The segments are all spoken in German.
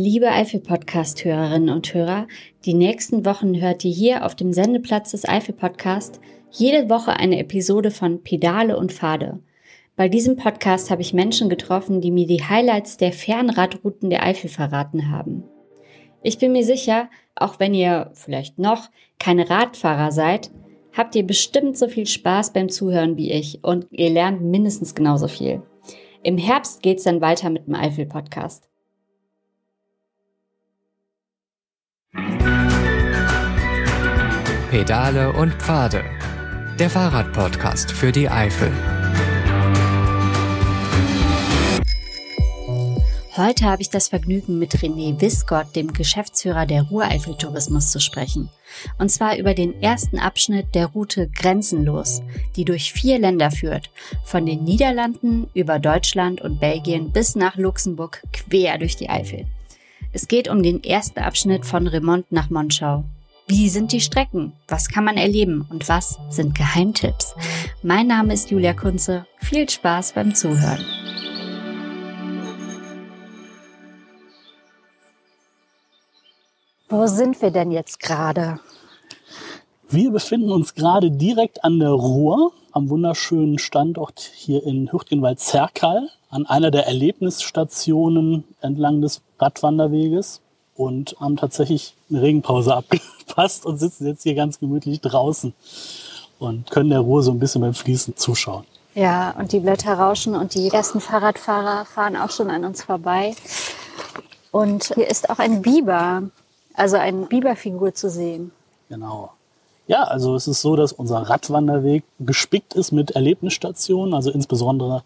Liebe Eifel-Podcast-Hörerinnen und Hörer, die nächsten Wochen hört ihr hier auf dem Sendeplatz des Eifel-Podcast jede Woche eine Episode von Pedale und Pfade. Bei diesem Podcast habe ich Menschen getroffen, die mir die Highlights der Fernradrouten der Eifel verraten haben. Ich bin mir sicher, auch wenn ihr vielleicht noch keine Radfahrer seid, habt ihr bestimmt so viel Spaß beim Zuhören wie ich und ihr lernt mindestens genauso viel. Im Herbst geht's dann weiter mit dem Eifel-Podcast. Pedale und Pfade. Der Fahrradpodcast für die Eifel. Heute habe ich das Vergnügen, mit René Wiskott, dem Geschäftsführer der Ruhreifel Tourismus, zu sprechen. Und zwar über den ersten Abschnitt der Route Grenzenlos, die durch vier Länder führt. Von den Niederlanden über Deutschland und Belgien bis nach Luxemburg quer durch die Eifel. Es geht um den ersten Abschnitt von Remont nach Monschau. Wie sind die Strecken? Was kann man erleben? Und was sind Geheimtipps? Mein Name ist Julia Kunze. Viel Spaß beim Zuhören. Wo sind wir denn jetzt gerade? Wir befinden uns gerade direkt an der Ruhr, am wunderschönen Standort hier in Hürtgenwald-Zerkal, an einer der Erlebnisstationen entlang des Radwanderweges und haben tatsächlich eine Regenpause abgepasst und sitzen jetzt hier ganz gemütlich draußen und können der Ruhr so ein bisschen beim Fließen zuschauen. Ja, und die Blätter rauschen und die ersten Fahrradfahrer fahren auch schon an uns vorbei. Und hier ist auch ein Biber, also eine Biberfigur zu sehen. Genau. Ja, also es ist so, dass unser Radwanderweg gespickt ist mit Erlebnisstationen, also insbesondere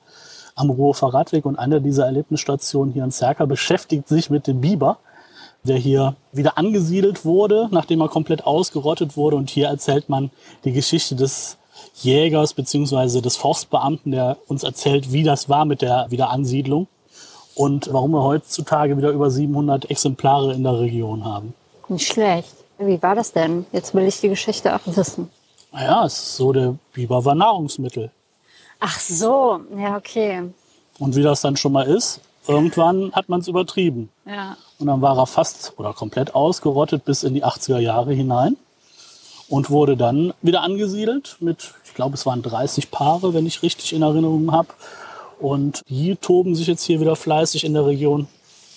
am Ruhrfer Radweg. Und eine dieser Erlebnisstationen hier in Zerka beschäftigt sich mit dem Biber, der hier wieder angesiedelt wurde, nachdem er komplett ausgerottet wurde. Und hier erzählt man die Geschichte des Jägers beziehungsweise des Forstbeamten, der uns erzählt, wie das war mit der Wiederansiedlung und warum wir heutzutage wieder über 700 Exemplare in der Region haben. Nicht schlecht. Wie war das denn? Jetzt will ich die Geschichte auch wissen. Naja, es ist so, der Biber war Nahrungsmittel. Ach so, ja, okay. Und wie das dann schon mal ist, irgendwann hat man es übertrieben. Ja. Und dann war er fast oder komplett ausgerottet bis in die 80er Jahre hinein und wurde dann wieder angesiedelt mit, ich glaube, es waren 30 Paare, wenn ich richtig in Erinnerung habe. Und die toben sich jetzt hier wieder fleißig in der Region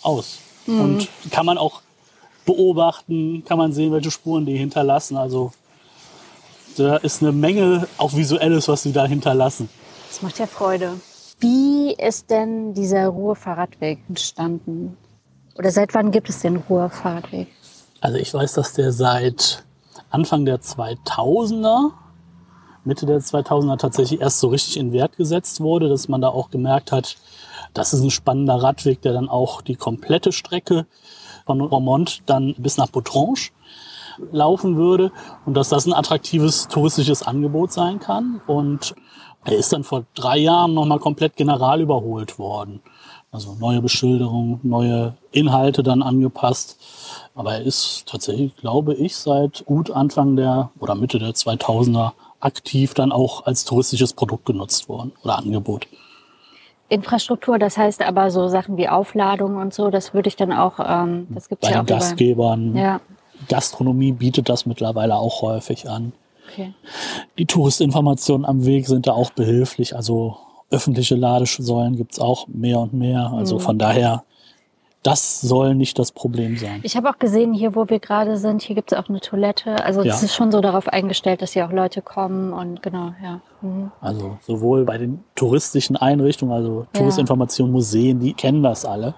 aus. Mhm. Und kann man auch beobachten, kann man sehen, welche Spuren die hinterlassen. Also da ist eine Menge auch visuelles, was sie da hinterlassen. Das macht ja Freude. Wie ist denn dieser Ruhrfahrradweg entstanden? Oder seit wann gibt es den Ruhrfahrradweg? Also ich weiß, dass der seit Anfang der 2000er, Mitte der 2000er tatsächlich erst so richtig in Wert gesetzt wurde, dass man da auch gemerkt hat, das ist ein spannender Radweg, der dann auch die komplette Strecke von Romont dann bis nach Boutrange laufen würde und dass das ein attraktives touristisches Angebot sein kann. Und er ist dann vor drei Jahren nochmal komplett general überholt worden. Also neue Beschilderung, neue Inhalte dann angepasst. Aber er ist tatsächlich, glaube ich, seit gut Anfang der oder Mitte der 2000er aktiv dann auch als touristisches Produkt genutzt worden oder Angebot. Infrastruktur, das heißt aber so Sachen wie Aufladung und so, das würde ich dann auch, ähm, das gibt es ja auch. Bei den Gastgebern. Ja. Gastronomie bietet das mittlerweile auch häufig an. Okay. Die Touristinformationen am Weg sind da auch behilflich. Also öffentliche Ladesäulen gibt's auch mehr und mehr. Also mhm. von daher, das soll nicht das Problem sein. Ich habe auch gesehen, hier wo wir gerade sind, hier gibt's auch eine Toilette. Also es ja. ist schon so darauf eingestellt, dass hier auch Leute kommen und genau, ja. Mhm. Also sowohl bei den touristischen Einrichtungen, also Touristinformationen, Museen, die kennen das alle.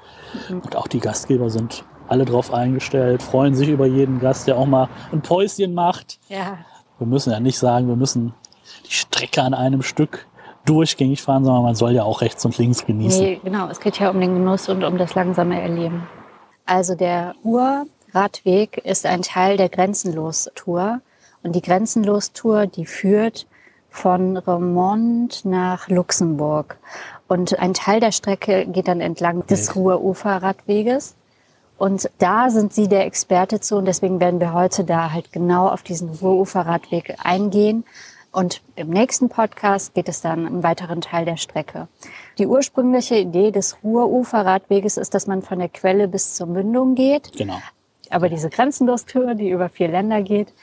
Mhm. Und auch die Gastgeber sind alle drauf eingestellt, freuen sich über jeden Gast, der auch mal ein Päuschen macht. Ja. Wir müssen ja nicht sagen, wir müssen die Strecke an einem Stück durchgängig fahren, sondern man soll ja auch rechts und links genießen. Nee, genau, es geht ja um den Genuss und um das langsame Erleben. Also der Urradweg ist ein Teil der Grenzenlos-Tour. Und die Grenzenlos-Tour, die führt von Remont nach Luxemburg. Und ein Teil der Strecke geht dann entlang des Ruhr-Ufer-Radweges. Und da sind Sie der Experte zu und deswegen werden wir heute da halt genau auf diesen Ruhruferradweg eingehen. Und im nächsten Podcast geht es dann im weiteren Teil der Strecke. Die ursprüngliche Idee des Ruhruferradweges ist, dass man von der Quelle bis zur Mündung geht. Genau. Aber diese Grenzenlostour, die über vier Länder geht,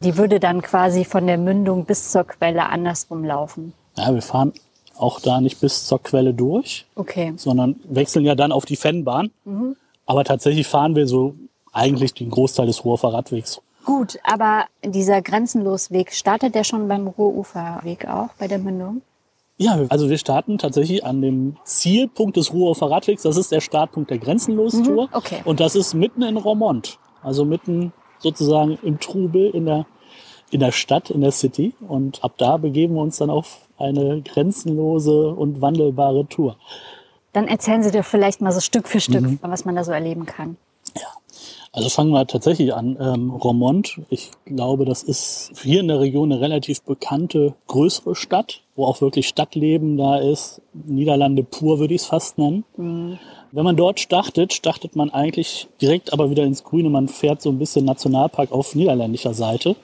die würde dann quasi von der Mündung bis zur Quelle andersrum laufen. Ja, wir fahren auch da nicht bis zur Quelle durch, Okay. sondern wechseln ja dann auf die Fennbahn. Aber tatsächlich fahren wir so eigentlich den Großteil des Ruhrfer Radwegs. Gut, aber dieser Grenzenlosweg, startet der schon beim Ruhruferweg auch, bei der Mündung? Ja, also wir starten tatsächlich an dem Zielpunkt des Ruhrhofer Radwegs. Das ist der Startpunkt der Grenzenlos-Tour. Mhm, okay. Und das ist mitten in Romont. Also mitten sozusagen im Trubel in der, in der Stadt, in der City. Und ab da begeben wir uns dann auf eine grenzenlose und wandelbare Tour. Dann erzählen Sie doch vielleicht mal so Stück für Stück, was man da so erleben kann. Also fangen wir tatsächlich an. Ähm, Romont, ich glaube, das ist hier in der Region eine relativ bekannte, größere Stadt, wo auch wirklich Stadtleben da ist. Niederlande pur würde ich es fast nennen. Wenn man dort startet, startet man eigentlich direkt aber wieder ins Grüne. Man fährt so ein bisschen Nationalpark auf niederländischer Seite.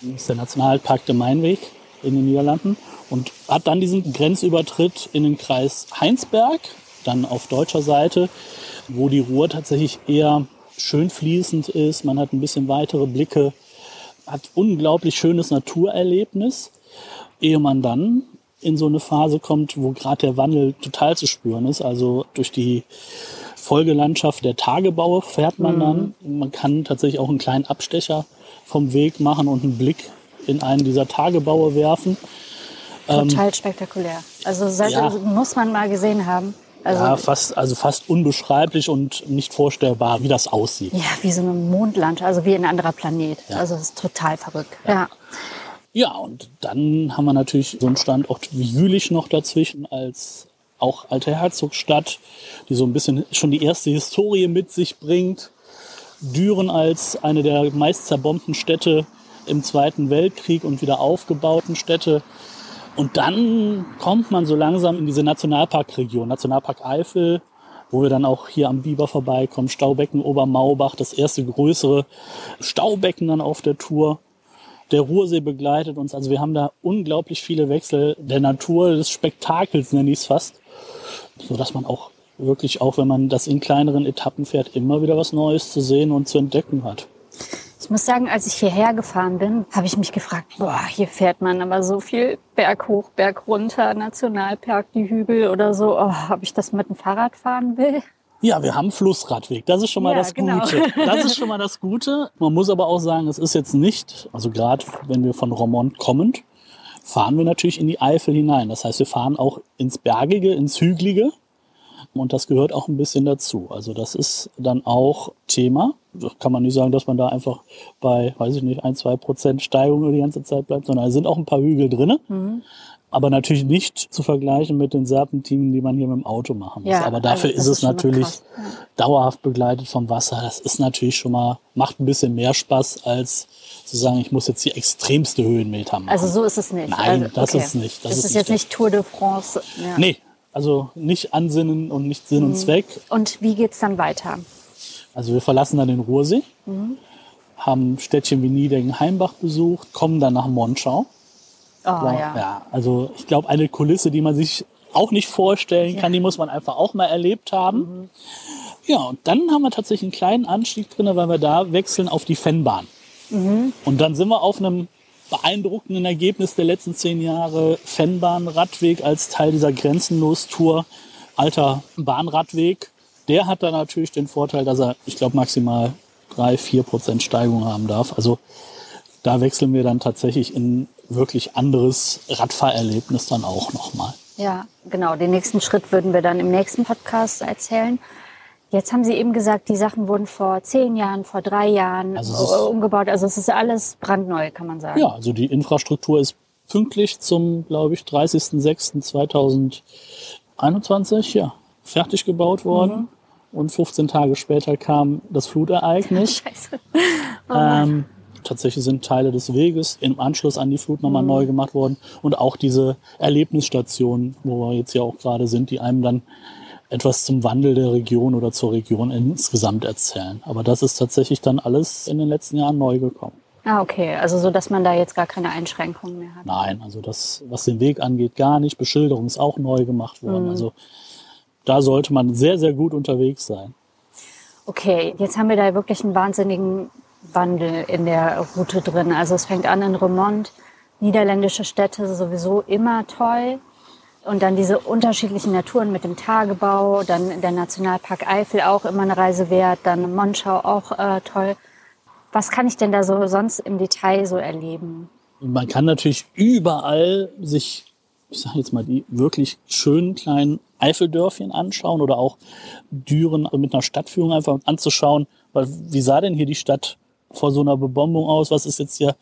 Das ist der Nationalpark der Mainweg in den Niederlanden und hat dann diesen Grenzübertritt in den Kreis Heinsberg, dann auf deutscher Seite, wo die Ruhr tatsächlich eher schön fließend ist. Man hat ein bisschen weitere Blicke, hat unglaublich schönes Naturerlebnis, ehe man dann in so eine Phase kommt, wo gerade der Wandel total zu spüren ist. Also durch die Folgelandschaft der Tagebaue fährt man dann. Man kann tatsächlich auch einen kleinen Abstecher vom Weg machen und einen Blick in einen dieser Tagebaue werfen. Total spektakulär. Also sollte, ja. muss man mal gesehen haben. Also ja, fast, also fast unbeschreiblich und nicht vorstellbar, wie das aussieht. ja, wie so eine Mondlandschaft, also wie ein anderer Planet. Ja. Also das ist total verrückt. Ja. Ja, und dann haben wir natürlich so einen Standort wie Jülich noch dazwischen als auch alte Herzogstadt, die so ein bisschen schon die erste Historie mit sich bringt. Düren als eine der meist zerbombten Städte im Zweiten Weltkrieg und wieder aufgebauten Städte. Und dann kommt man so langsam in diese Nationalparkregion, Nationalpark Eifel, wo wir dann auch hier am Biber vorbeikommen, Staubecken, Obermaubach, das erste größere Staubecken dann auf der Tour. Der Ruhrsee begleitet uns. Also wir haben da unglaublich viele Wechsel der Natur, des Spektakels nenne ich es fast. So dass man auch wirklich, auch wenn man das in kleineren Etappen fährt, immer wieder was Neues zu sehen und zu entdecken hat. Ich muss sagen, als ich hierher gefahren bin, habe ich mich gefragt, boah, hier fährt man aber so viel Berg hoch, Berg runter, Nationalpark, die Hügel oder so, oh, ob ich das mit dem Fahrrad fahren will. Ja, wir haben Flussradweg. Das ist schon mal Ja, das genau. Gute. Das ist schon mal das Gute. Man muss aber auch sagen, es ist jetzt nicht, also gerade wenn wir von Romont kommend, fahren wir natürlich in die Eifel hinein. Das heißt, wir fahren auch ins Bergige, ins Hügelige. Und das gehört auch ein bisschen dazu. Also das ist dann auch Thema. Das kann man nicht sagen, dass man da einfach bei, weiß ich nicht, ein, zwei Prozent Steigung die ganze Zeit bleibt, sondern es sind auch ein paar Hügel drinne. Mhm. Aber natürlich nicht zu vergleichen mit den Serpentinen, die man hier mit dem Auto machen muss. Ja, Aber dafür also ist es ist mal natürlich. Ja. dauerhaft begleitet vom Wasser. Das ist natürlich schon mal, macht ein bisschen mehr Spaß, als zu sagen, ich muss jetzt die extremste Höhenmeter machen. Also so ist es nicht. Nein, also, das ist nicht. Das Das, ist ist, nicht jetzt nicht Tour de France. Ja. nee, also nicht Ansinnen und nicht Sinn und Zweck. Und wie geht's dann weiter? Also wir verlassen dann den Ruhrsee, haben Städtchen wie Niedengen, Heimbach besucht, kommen dann nach Monschau. Oh Ja, ja. ja, also ich glaube, eine Kulisse, die man sich auch nicht vorstellen kann, die muss man einfach auch mal erlebt haben. Mhm. Ja, und dann haben wir tatsächlich einen kleinen Anstieg drin, weil wir da wechseln auf die Fennbahn. Mhm. Und dann sind wir auf einem beeindruckenden Ergebnis der letzten zehn Jahre Fennbahn-Radweg als Teil dieser Grenzenlos-Tour, alter Bahnradweg. Der hat dann natürlich den Vorteil, dass er, ich glaube, maximal drei, vier Prozent Steigung haben darf. Also da wechseln wir dann tatsächlich in wirklich anderes Radfahrerlebnis dann auch nochmal. Ja, genau. Den nächsten Schritt würden wir dann im nächsten Podcast erzählen. Jetzt haben Sie eben gesagt, die Sachen wurden vor zehn Jahren, vor drei Jahren Also äh, umgebaut. Also es ist alles brandneu, kann man sagen. Ja, also die Infrastruktur ist pünktlich zum, glaube ich, 30.06.2021 ja, fertig gebaut worden. Und 15 Tage später kam das Flutereignis. Scheiße. Ähm, tatsächlich sind Teile des Weges im Anschluss an die Flut nochmal neu gemacht worden. Und auch diese Erlebnisstationen, wo wir jetzt ja auch gerade sind, die einem dann etwas zum Wandel der Region oder zur Region insgesamt erzählen. Aber das ist tatsächlich dann alles in den letzten Jahren neu gekommen. Ah, okay. Also so, dass man da jetzt gar keine Einschränkungen mehr hat. Nein, also das, was den Weg angeht, gar nicht. Beschilderung ist auch neu gemacht worden. Mhm. Also da sollte man sehr, sehr gut unterwegs sein. Okay, jetzt haben wir da wirklich einen wahnsinnigen Wandel in der Route drin. Also es fängt an in Remont, niederländische Städte sowieso immer toll. Und dann diese unterschiedlichen Naturen mit dem Tagebau, dann der Nationalpark Eifel auch immer eine Reise wert, dann Monschau auch äh, toll. Was kann ich denn da so sonst im Detail so erleben? Man kann natürlich überall sich, ich sage jetzt mal, die wirklich schönen kleinen Eifeldörfchen anschauen oder auch Düren mit einer Stadtführung einfach anzuschauen. Weil wie sah denn hier die Stadt vor so einer Bebombung aus? Was ist jetzt hier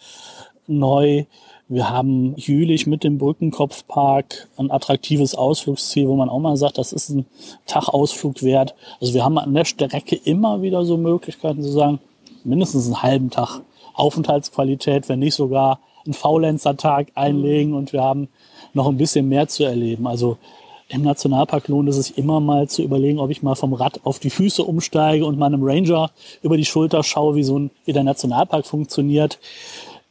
neu? Wir haben Jülich mit dem Brückenkopfpark ein attraktives Ausflugsziel, wo man auch mal sagt, das ist ein Tagausflug wert. Also wir haben an der Strecke immer wieder so Möglichkeiten zu sagen, mindestens einen halben Tag Aufenthaltsqualität, wenn nicht sogar einen Faulenzer-Tag einlegen und wir haben noch ein bisschen mehr zu erleben. Also im Nationalpark lohnt es sich immer mal zu überlegen, ob ich mal vom Rad auf die Füße umsteige und meinem Ranger über die Schulter schaue, wie so ein, wie der Nationalpark funktioniert.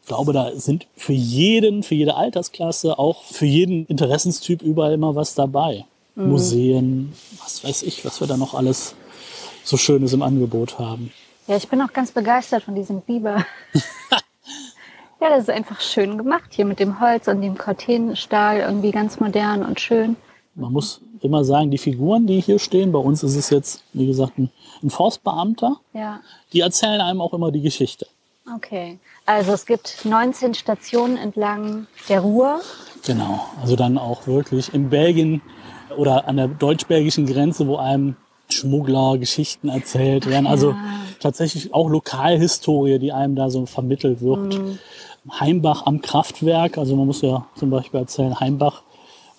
Ich glaube, da sind für jeden, für jede Altersklasse, auch für jeden Interessenstyp überall immer was dabei. Museen, was weiß ich, was wir da noch alles so Schönes im Angebot haben. Ja, ich bin auch ganz begeistert von diesem Biber. ja, das ist einfach schön gemacht hier mit dem Holz und dem Cortenstahl, irgendwie ganz modern und schön. Man muss immer sagen, die Figuren, die hier stehen, bei uns ist es jetzt, wie gesagt, ein, ein Forstbeamter, Ja, die erzählen einem auch immer die Geschichte. Okay. Also es gibt 19 Stationen entlang der Ruhr. Genau, also dann auch wirklich in Belgien oder an der deutsch-belgischen Grenze, wo einem Schmuggler Geschichten erzählt werden. Also Ja. tatsächlich auch Lokalhistorie, die einem da so vermittelt wird. Heimbach am Kraftwerk, also man muss ja zum Beispiel erzählen, Heimbach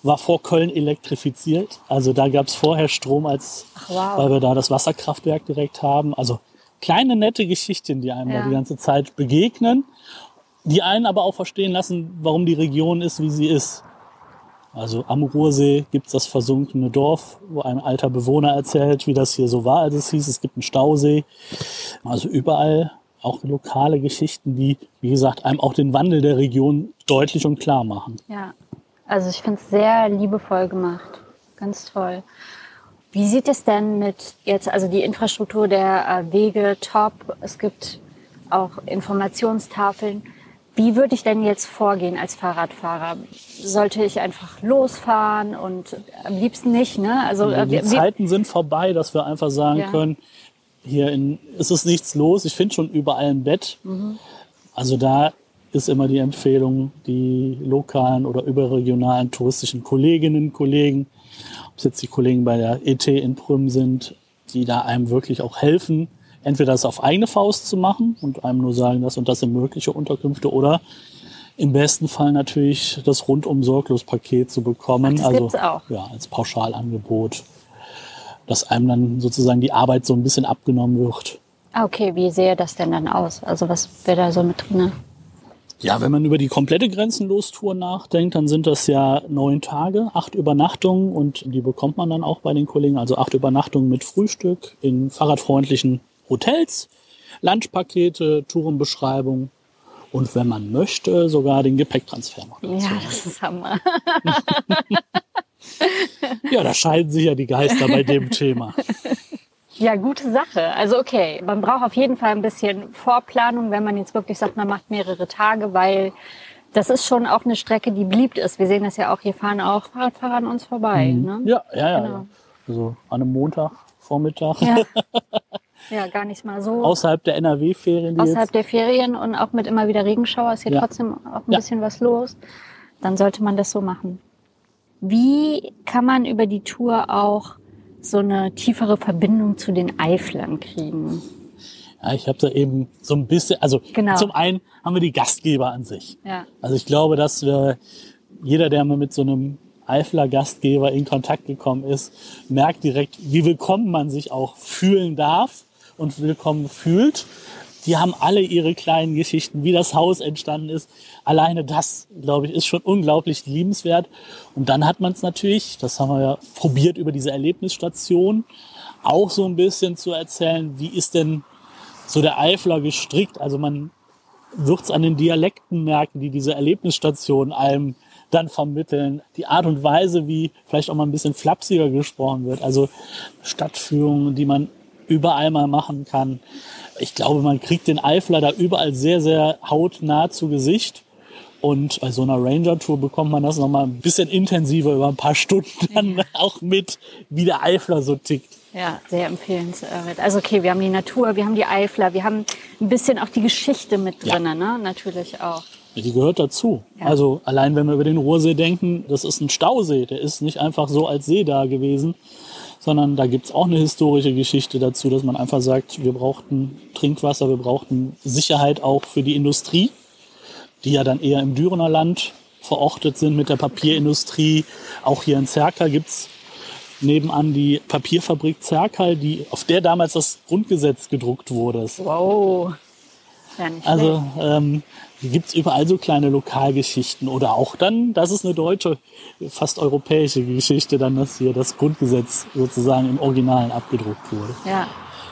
war vor Köln elektrifiziert. Also da gab es vorher Strom, als wow. weil wir da das Wasserkraftwerk direkt haben. Also kleine nette Geschichten, die einem Ja. die ganze Zeit begegnen, die einen aber auch verstehen lassen, warum die Region ist, wie sie ist. Also am Ruhrsee gibt's das versunkene Dorf, wo ein alter Bewohner erzählt, wie das hier so war, als es hieß, es gibt einen Stausee. Also überall auch lokale Geschichten, die, wie gesagt, einem auch den Wandel der Region deutlich und klar machen. Ja, also ich finde es sehr liebevoll gemacht. Ganz toll. Wie sieht es denn mit jetzt, also die Infrastruktur der äh, Wege top, es gibt auch Informationstafeln. Wie würde ich denn jetzt vorgehen als Fahrradfahrer? Sollte ich einfach losfahren und am liebsten nicht, ne? Also äh, Die wir- Zeiten sind vorbei, dass wir einfach sagen Ja. können, hier in, ist es nichts los. Ich finde schon überall ein Bett. Mhm. Also da ist immer die Empfehlung, die lokalen oder überregionalen touristischen Kolleginnen und Kollegen, ob es jetzt die Kollegen bei der ET in Prüm sind, die da einem wirklich auch helfen, entweder das auf eigene Faust zu machen und einem nur sagen, das und das sind mögliche Unterkünfte oder im besten Fall natürlich das rundum sorglos Paket zu bekommen. Ach, das also gibt's auch? ja, als Pauschalangebot, dass einem dann sozusagen die Arbeit so ein bisschen abgenommen wird. Ah, okay, wie sähe das denn dann aus? Also was wäre da so mit drin? Ja, wenn man über die komplette Grenzenlostour nachdenkt, dann sind das ja neun Tage, acht Übernachtungen und die bekommt man dann auch bei den Kollegen. Also acht Übernachtungen mit Frühstück in fahrradfreundlichen Hotels, Lunchpakete, Tourenbeschreibung und wenn man möchte, sogar den Gepäcktransfer noch dazu. Ja, das ist Hammer. Ja, da scheiden sich ja die Geister bei dem Thema. Ja, gute Sache. Also okay, man braucht auf jeden Fall ein bisschen Vorplanung, wenn man jetzt wirklich sagt, man macht mehrere Tage, weil das ist schon auch eine Strecke, die beliebt ist. Wir sehen das ja auch, hier fahren auch Fahrradfahrer an uns vorbei. Ne? Ja, ja, ja. Genau. ja. Also an einem Montagvormittag. Ja. ja, gar nicht mal so. Außerhalb der NRW-Ferien. Außerhalb jetzt- der Ferien und auch mit immer wieder Regenschauer ist hier Ja. trotzdem auch ein Ja. bisschen was los. Dann sollte man das so machen. Wie kann man über die Tour auch so eine tiefere Verbindung zu den Eiflern kriegen? Ja, ich habe da eben so ein bisschen, also Genau. zum einen haben wir die Gastgeber an sich. Ja. Also ich glaube, dass wir, jeder, der mal mit so einem Eifler Gastgeber in Kontakt gekommen ist, merkt direkt, wie willkommen man sich auch fühlen darf und willkommen fühlt. Die haben alle ihre kleinen Geschichten, wie das Haus entstanden ist. Alleine das, glaube ich, ist schon unglaublich liebenswert. Und dann hat man es natürlich, das haben wir ja probiert über diese Erlebnisstation, auch so ein bisschen zu erzählen, wie ist denn so der Eifler gestrickt. Also man wird es an den Dialekten merken, die diese Erlebnisstationen einem dann vermitteln. Die Art und Weise, wie vielleicht auch mal ein bisschen flapsiger gesprochen wird. Also Stadtführungen, die man überall mal machen kann. Ich glaube, man kriegt den Eifler da überall sehr, sehr hautnah zu Gesicht. Und bei so einer Ranger-Tour bekommt man das nochmal ein bisschen intensiver über ein paar Stunden dann auch mit, wie der Eifler so tickt. Ja, sehr empfehlenswert. Also okay, wir haben die Natur, wir haben die Eifler, wir haben ein bisschen auch die Geschichte mit drin, ja. ne? Natürlich auch. Die gehört dazu. Ja. Also allein wenn wir über den Ruhrsee denken, das ist ein Stausee, der ist nicht einfach so als See da gewesen, sondern da gibt's auch eine historische Geschichte dazu, dass man einfach sagt, wir brauchten Trinkwasser, wir brauchten Sicherheit auch für die Industrie, die ja dann eher im Dürener Land verortet sind mit der Papierindustrie. Auch hier in Zerka gibt's nebenan die Papierfabrik Zerkal, die, auf der damals das Grundgesetz gedruckt wurde. Wow. Ja, also ähm, gibt es überall so kleine Lokalgeschichten oder auch dann, das ist eine deutsche, fast europäische Geschichte, dann, dass hier das Grundgesetz sozusagen im Originalen abgedruckt wurde. Ja,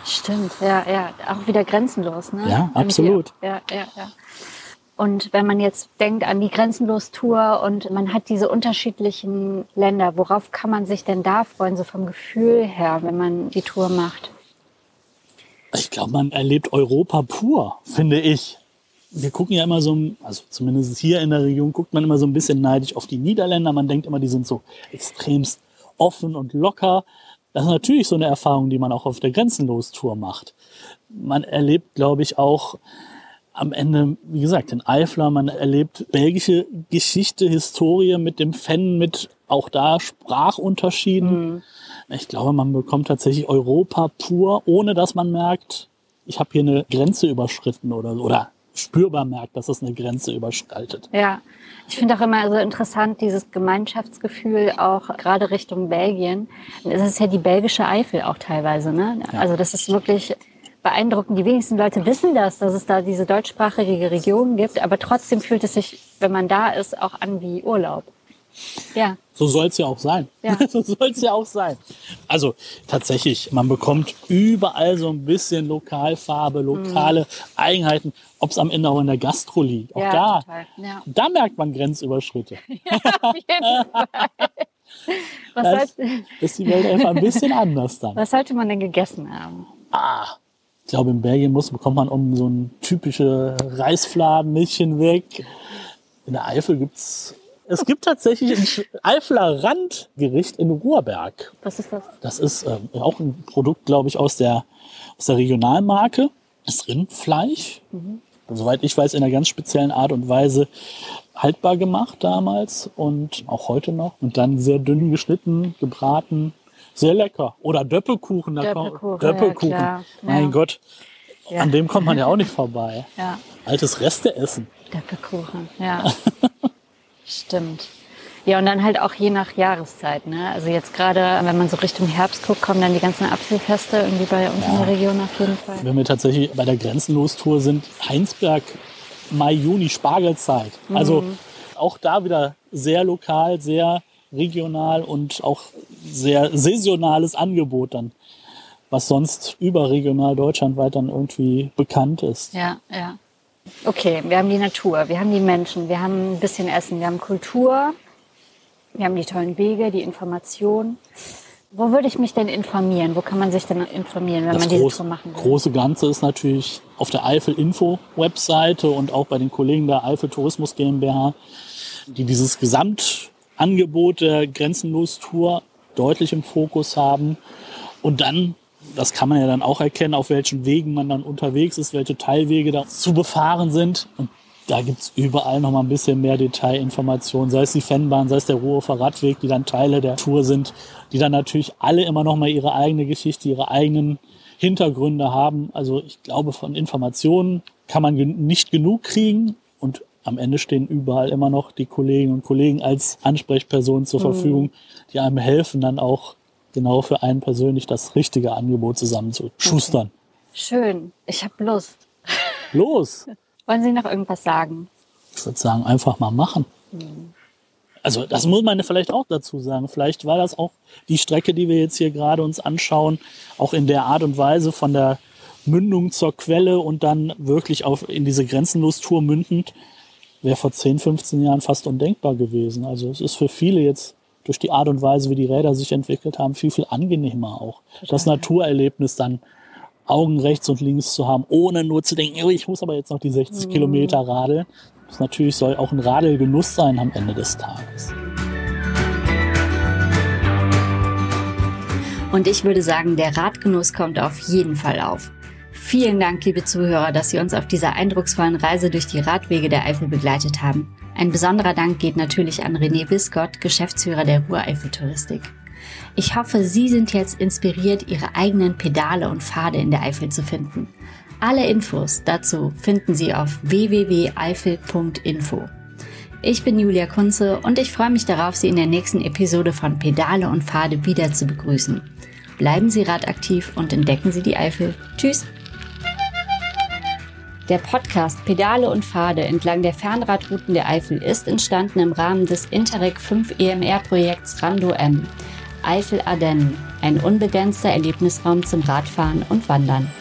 stimmt. Ja, ja, auch wieder grenzenlos. Ne? Ja, absolut. Ja, ja, ja. Und wenn man jetzt denkt an die Grenzenlos-Tour und man hat diese unterschiedlichen Länder, worauf kann man sich denn da freuen, so vom Gefühl her, wenn man die Tour macht? Ich glaube, man erlebt Europa pur, finde ich. Wir gucken ja immer so, also zumindest hier in der Region guckt man immer so ein bisschen neidisch auf die Niederländer. Man denkt immer, die sind so extremst offen und locker. Das ist natürlich so eine Erfahrung, die man auch auf der Grenzenlos-Tour macht. Man erlebt, glaube ich, auch am Ende, wie gesagt, in Eifler, man erlebt belgische Geschichte, Historie mit dem Fan, mit auch da Sprachunterschieden. Mhm. Ich glaube, man bekommt tatsächlich Europa pur, ohne dass man merkt, ich habe hier eine Grenze überschritten oder oder spürbar merkt, dass es eine Grenze überschreitet. Ja, ich finde auch immer so interessant, dieses Gemeinschaftsgefühl auch gerade Richtung Belgien. Es ist ja die belgische Eifel auch teilweise, ne? Ja. Also das ist wirklich beeindruckend. Die wenigsten Leute wissen das, dass es da diese deutschsprachige Region gibt, aber trotzdem fühlt es sich, wenn man da ist, auch an wie Urlaub. Ja. So soll es ja auch sein. Ja. so soll es ja auch sein. Also tatsächlich, man bekommt überall so ein bisschen Lokalfarbe, lokale mhm. Eigenheiten, ob es am Ende auch in der Gastro liegt. Auch ja, da, ja. da merkt man Grenzüberschritte. Ja, auf jeden Fall. Was das ist die Welt einfach ein bisschen anders dann. Was sollte man denn gegessen haben? Ah, ich glaube, in Belgien muss, bekommt man um so ein typische Reisfladen nicht hinweg. In der Eifel gibt's es gibt tatsächlich ein Eifler Randgericht in Ruhrberg. Was ist das? Das ist äh, auch ein Produkt, glaube ich, aus der, aus der Regionalmarke. Das ist Rindfleisch. Mhm. Soweit ich weiß, in einer ganz speziellen Art und Weise haltbar gemacht damals und auch heute noch. Und dann sehr dünn geschnitten, gebraten, sehr lecker. Oder Döppelkuchen. Döppelkuchen. Döppelkuchen. Ja, mein ja. Gott. Ja. An dem kommt man ja auch nicht vorbei. Ja. Altes Resteessen. Döppelkuchen, ja. Stimmt. Ja, und dann halt auch je nach Jahreszeit. Ne? Also jetzt gerade, wenn man so Richtung Herbst guckt, kommen dann die ganzen Apfelfeste irgendwie bei uns ja. in der Region auf jeden Fall. Wenn wir tatsächlich bei der Grenzenlos-Tour sind, Heinsberg, Mai, Juni, Spargelzeit. Also mhm. auch da wieder sehr lokal, sehr regional und auch sehr saisonales Angebot dann, was sonst überregional deutschlandweit dann irgendwie bekannt ist. Ja, ja. Okay, wir haben die Natur, wir haben die Menschen, wir haben ein bisschen Essen, wir haben Kultur, wir haben die tollen Wege, die Information. Wo würde ich mich denn informieren? Wo kann man sich denn informieren, wenn das man diese groß, Tour machen will? große Ganze ist natürlich auf der Eifel Info Webseite und auch bei den Kollegen der Eifel Tourismus GmbH, die dieses Gesamt Angebot der Grenzenlos-Tour deutlich im Fokus haben. Und dann, das kann man ja dann auch erkennen, auf welchen Wegen man dann unterwegs ist, welche Teilwege da zu befahren sind. Und da gibt's überall noch mal ein bisschen mehr Detailinformationen, sei es die Fennbahn, sei es der Ruhrhofer Radweg, die dann Teile der Tour sind, die dann natürlich alle immer noch mal ihre eigene Geschichte, ihre eigenen Hintergründe haben. Also ich glaube, von Informationen kann man nicht genug kriegen und am Ende stehen überall immer noch die Kolleginnen und Kollegen als Ansprechpersonen zur mhm. Verfügung, die einem helfen, dann auch genau für einen persönlich das richtige Angebot zusammenzuschustern. Okay. Schön, ich habe Lust. Los! Wollen Sie noch irgendwas sagen? Ich würde sagen, einfach mal machen. Mhm. Also das muss man vielleicht auch dazu sagen. Vielleicht war das auch die Strecke, die wir jetzt hier gerade uns anschauen, auch in der Art und Weise von der Mündung zur Quelle und dann wirklich auf, in diese Grenzenlos-Tour mündend, wäre vor 10, 15 Jahren fast undenkbar gewesen. Also es ist für viele jetzt durch die Art und Weise, wie die Räder sich entwickelt haben, viel, viel angenehmer auch. Total. Das Naturerlebnis dann Augen rechts und links zu haben, ohne nur zu denken, oh, ich muss aber jetzt noch die 60 mhm. Kilometer radeln. Das natürlich soll auch ein Radelgenuss sein am Ende des Tages. Und ich würde sagen, der Radgenuss kommt auf jeden Fall auf. Vielen Dank, liebe Zuhörer, dass Sie uns auf dieser eindrucksvollen Reise durch die Radwege der Eifel begleitet haben. Ein besonderer Dank geht natürlich an René Wiskott, Geschäftsführer der Ruhreifeltouristik. Ich hoffe, Sie sind jetzt inspiriert, Ihre eigenen Pedale und Pfade in der Eifel zu finden. Alle Infos dazu finden Sie auf www.eifel.info. Ich bin Julia Kunze und ich freue mich darauf, Sie in der nächsten Episode von Pedale und Pfade wieder zu begrüßen. Bleiben Sie radaktiv und entdecken Sie die Eifel. Tschüss! Der Podcast Pedale und Pfade entlang der Fernradrouten der Eifel ist entstanden im Rahmen des Interreg 5 EMR-Projekts Rando M. Eifel Ardennen, ein unbegrenzter Erlebnisraum zum Radfahren und Wandern.